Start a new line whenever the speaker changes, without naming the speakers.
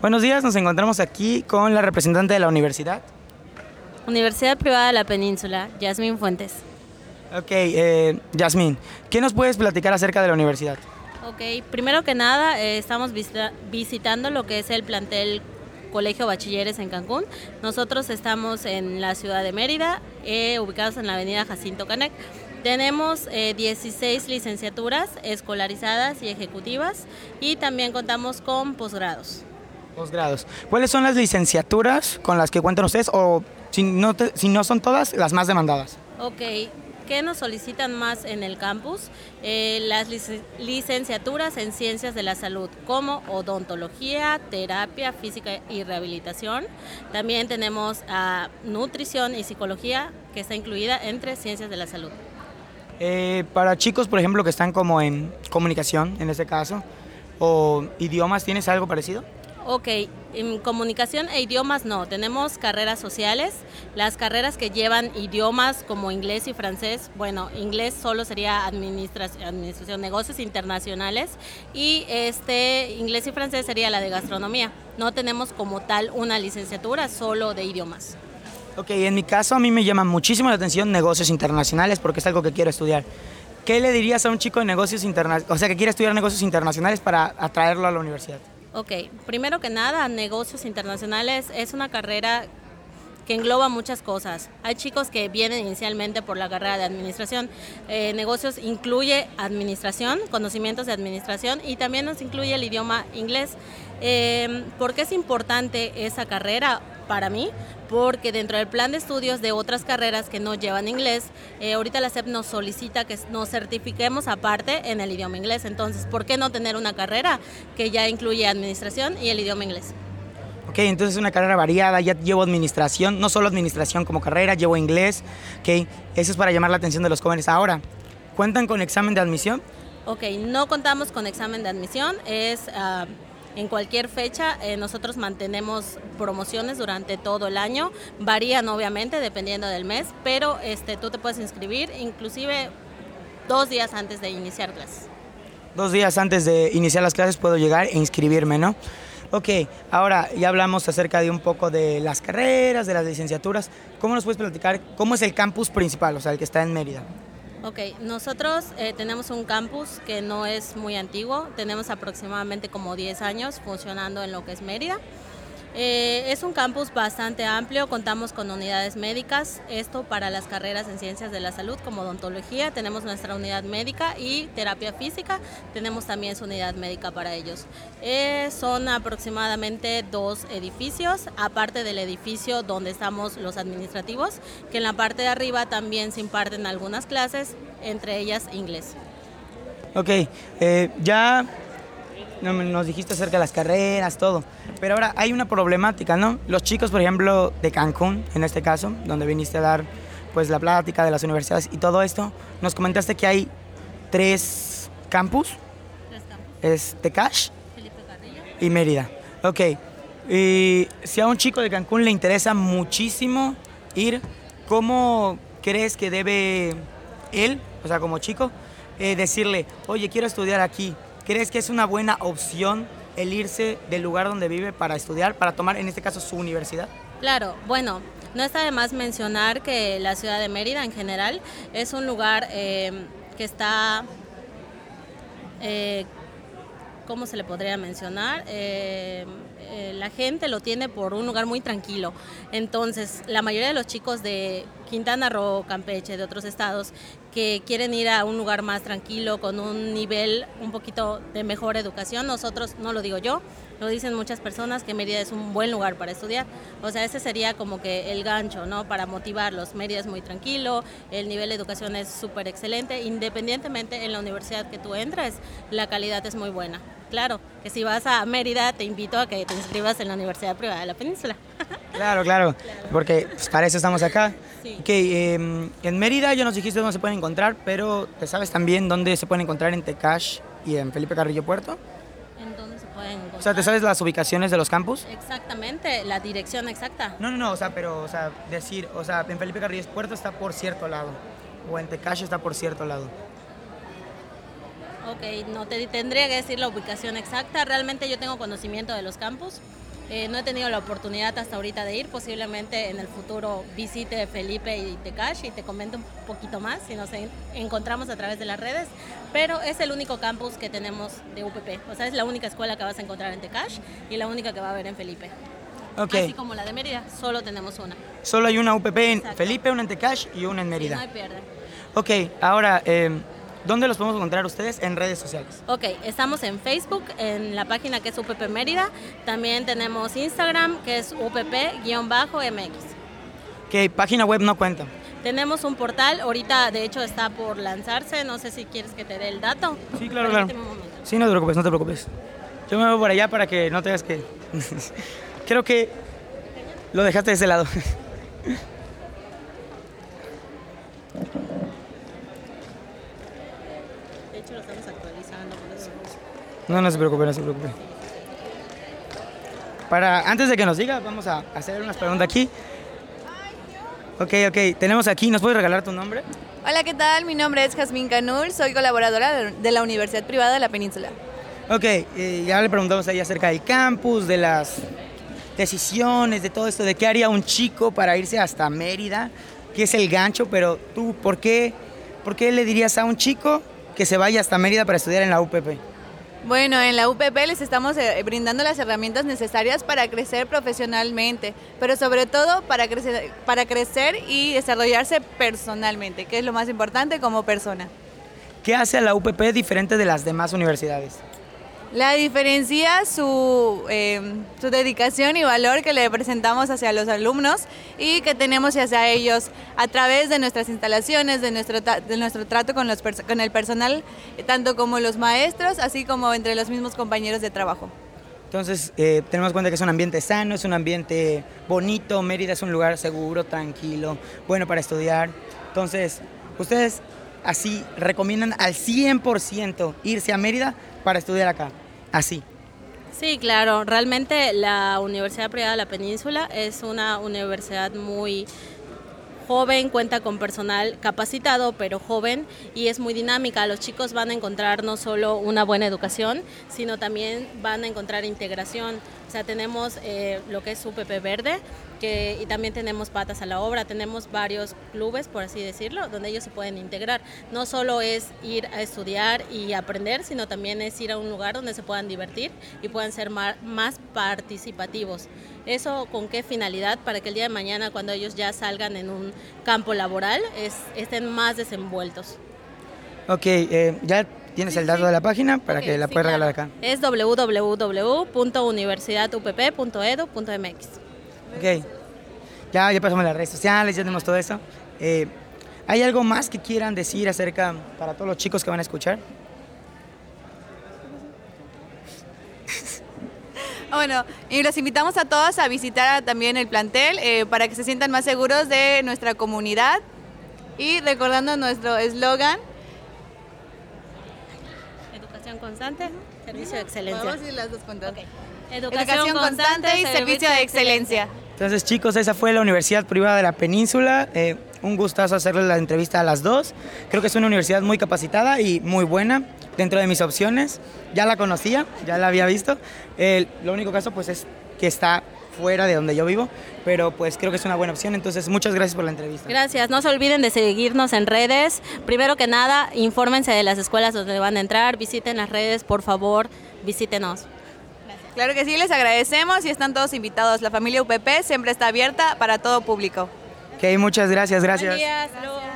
Buenos días, nos encontramos aquí con la representante de la universidad.
Universidad Privada de la Península, Yasmín Fuentes.
Ok, eh, Yasmín, ¿qué nos puedes platicar acerca de la universidad?
Ok, primero que nada, eh, estamos visita- visitando lo que es el plantel Colegio Bachilleres en Cancún. Nosotros estamos en la ciudad de Mérida, eh, ubicados en la avenida Jacinto Canec. Tenemos eh, 16 licenciaturas escolarizadas y ejecutivas y también contamos con posgrados.
Posgrados. ¿Cuáles son las licenciaturas con las que cuentan ustedes o si no, te- si no son todas, las más demandadas?
Ok, ¿qué nos solicitan más en el campus? Eh, las lic- licenciaturas en ciencias de la salud, como odontología, terapia física y rehabilitación. También tenemos ah, nutrición y psicología, que está incluida entre ciencias de la salud.
Eh, para chicos, por ejemplo, que están como en comunicación, en este caso, o idiomas, ¿tienes algo parecido?
Ok, en comunicación e idiomas no, tenemos carreras sociales, las carreras que llevan idiomas como inglés y francés, bueno, inglés solo sería administra- administración, negocios internacionales y este inglés y francés sería la de gastronomía. No tenemos como tal una licenciatura solo de idiomas.
Ok, en mi caso a mí me llama muchísimo la atención negocios internacionales porque es algo que quiero estudiar. ¿Qué le dirías a un chico de negocios internacionales, o sea, que quiere estudiar negocios internacionales para atraerlo a la universidad?
Ok, primero que nada, negocios internacionales es una carrera que engloba muchas cosas. Hay chicos que vienen inicialmente por la carrera de administración. Eh, negocios incluye administración, conocimientos de administración y también nos incluye el idioma inglés. Eh, ¿Por qué es importante esa carrera para mí? Porque dentro del plan de estudios de otras carreras que no llevan inglés, eh, ahorita la SEP nos solicita que nos certifiquemos aparte en el idioma inglés. Entonces, ¿por qué no tener una carrera que ya incluye administración y el idioma inglés?
Ok, entonces es una carrera variada, ya llevo administración, no solo administración como carrera, llevo inglés, ok, eso es para llamar la atención de los jóvenes. Ahora, ¿cuentan con examen de admisión?
Ok, no contamos con examen de admisión, es ah, en cualquier fecha. eh, nosotros mantenemos promociones durante todo el año, varían obviamente dependiendo del mes, pero este, tú te puedes inscribir inclusive dos días antes de iniciar clases.
Dos días antes de iniciar las clases puedo llegar e inscribirme, ¿no? Ok, ahora ya hablamos acerca de un poco de las carreras, de las licenciaturas. ¿Cómo nos puedes platicar cómo es el campus principal, o sea, el que está en Mérida?
Ok, nosotros eh, tenemos un campus que no es muy antiguo, tenemos aproximadamente como 10 años funcionando en lo que es Mérida. Eh, es un campus bastante amplio, contamos con unidades médicas, esto para las carreras en ciencias de la salud como odontología, tenemos nuestra unidad médica y terapia física, tenemos también su unidad médica para ellos. Eh, son aproximadamente dos edificios, aparte del edificio donde estamos los administrativos, que en la parte de arriba también se imparten algunas clases, entre ellas inglés.
Ok, eh, ya nos dijiste acerca de las carreras, todo. Pero ahora hay una problemática, ¿no? Los chicos, por ejemplo, de Cancún, en este caso, donde viniste a dar pues la plática de las universidades y todo esto, nos comentaste que hay tres campus, es Tecash
Felipe Carrillo.
y Mérida. Ok, y si a un chico de Cancún le interesa muchísimo ir, ¿cómo crees que debe él, o sea, como chico, eh, decirle, oye, quiero estudiar aquí? ¿Crees que es una buena opción el irse del lugar donde vive para estudiar, para tomar en este caso su universidad?
Claro, bueno, no está de más mencionar que la ciudad de Mérida en general es un lugar eh, que está, eh, ¿cómo se le podría mencionar? Eh, la gente lo tiene por un lugar muy tranquilo. Entonces, la mayoría de los chicos de Quintana Roo, Campeche, de otros estados, que quieren ir a un lugar más tranquilo, con un nivel un poquito de mejor educación, nosotros, no lo digo yo, lo dicen muchas personas, que Mérida es un buen lugar para estudiar. O sea, ese sería como que el gancho, ¿no? Para motivarlos. Mérida es muy tranquilo, el nivel de educación es súper excelente, independientemente en la universidad que tú entres, la calidad es muy buena. Claro, que si vas a Mérida, te invito a que te inscribas en la Universidad Privada de la Península.
Claro, claro, porque pues, para eso estamos acá.
Sí.
Ok, eh, en Mérida ya nos dijiste dónde se pueden encontrar, pero ¿te sabes también dónde se pueden encontrar en Tecash y en Felipe Carrillo Puerto?
¿En dónde se pueden encontrar?
O sea, ¿te sabes las ubicaciones de los campus?
Exactamente, la dirección exacta.
No, no, no, o sea, pero, o sea, decir, o sea, en Felipe Carrillo Puerto está por cierto lado, o en Tecash está por cierto lado.
Ok, no te tendría que decir la ubicación exacta. Realmente yo tengo conocimiento de los campus. Eh, no he tenido la oportunidad hasta ahorita de ir, posiblemente en el futuro visite Felipe y Tecash y te comente un poquito más si nos encontramos a través de las redes, pero es el único campus que tenemos de UPP, o sea, es la única escuela que vas a encontrar en Tecash y la única que va a haber en Felipe.
Okay.
Así como la de Mérida, solo tenemos una.
Solo hay una UPP en Felipe, una en Tecash y una en Mérida.
no hay pierde.
Ok, ahora... Eh, ¿Dónde los podemos encontrar ustedes en redes sociales?
Ok, estamos en Facebook, en la página que es UPP Mérida. También tenemos Instagram, que es UPP-MX.
¿Qué página web no cuenta?
Tenemos un portal, ahorita de hecho está por lanzarse, no sé si quieres que te dé el dato.
Sí, claro, claro. Sí, no te preocupes, no te preocupes. Yo me voy por allá para que no tengas que... Creo que lo dejaste de ese lado. No, no se preocupe, no se preocupe. Para, antes de que nos diga, vamos a hacer unas preguntas aquí. Ok, ok, tenemos aquí, ¿nos puedes regalar tu nombre?
Hola, ¿qué tal? Mi nombre es Jazmín Canul, soy colaboradora de la Universidad Privada de la Península.
Ok, eh, ya le preguntamos ahí acerca del campus, de las decisiones, de todo esto, de qué haría un chico para irse hasta Mérida, qué es el gancho, pero tú, ¿por qué, ¿por qué le dirías a un chico que se vaya hasta Mérida para estudiar en la UPP?
Bueno, en la UPP les estamos eh, brindando las herramientas necesarias para crecer profesionalmente, pero sobre todo para crecer, para crecer y desarrollarse personalmente, que es lo más importante como persona.
¿Qué hace a la UPP diferente de las demás universidades?
La diferencia su, em, su dedicación y valor que le presentamos hacia los alumnos y que tenemos hacia ellos a través de nuestras instalaciones, de nuestro, de nuestro trato con, los, con el personal, tanto como los maestros, así como entre los mismos compañeros de trabajo.
Entonces, eh, tenemos cuenta que es un ambiente sano, es un ambiente bonito, Mérida es un lugar seguro, tranquilo, bueno para estudiar. Entonces, ustedes así recomiendan al 100% irse a Mérida para estudiar acá, así.
Sí, claro, realmente la Universidad Privada de la Península es una universidad muy joven, cuenta con personal capacitado, pero joven y es muy dinámica. Los chicos van a encontrar no solo una buena educación, sino también van a encontrar integración. O sea, tenemos eh, lo que es UPP Verde, que, y también tenemos patas a la obra, tenemos varios clubes, por así decirlo, donde ellos se pueden integrar. No solo es ir a estudiar y aprender, sino también es ir a un lugar donde se puedan divertir y puedan ser más, participativos. ¿Eso con qué finalidad? Para que el día de mañana, cuando ellos ya salgan en un campo laboral, estén más desenvueltos.
Ok, eh, ya tienes el dato de la página para que la puedas regalar acá.
Es www.universidadupp.edu.mx.
Ok. Ya, ya pasamos las redes sociales, ya tenemos todo eso. Eh, ¿Hay algo más que quieran decir acerca para todos los chicos que van a escuchar?
Bueno, y los invitamos a todos a visitar también el plantel eh, para que se sientan más seguros de nuestra comunidad y recordando nuestro eslogan.
Educación constante, servicio de excelencia. Vamos
a ir las dos
Educación,
constante, y servicio de excelencia.
Entonces, chicos, esa fue la Universidad Privada de la Península. Eh, un gustazo hacerles la entrevista a las dos. Creo que es una universidad muy capacitada y muy buena dentro de mis opciones. Ya la conocía, ya la había visto. lo único caso, pues, es que está fuera de donde yo vivo, pero pues creo que es una buena opción. Entonces, muchas gracias por la entrevista.
Gracias. No se olviden de seguirnos en redes. Primero que nada, infórmense de las escuelas donde van a entrar. Visiten las redes, por favor, visítenos.
Claro que sí, les agradecemos y están todos invitados. La familia UPP siempre está abierta para todo público.
Ok, muchas gracias, gracias.
Buen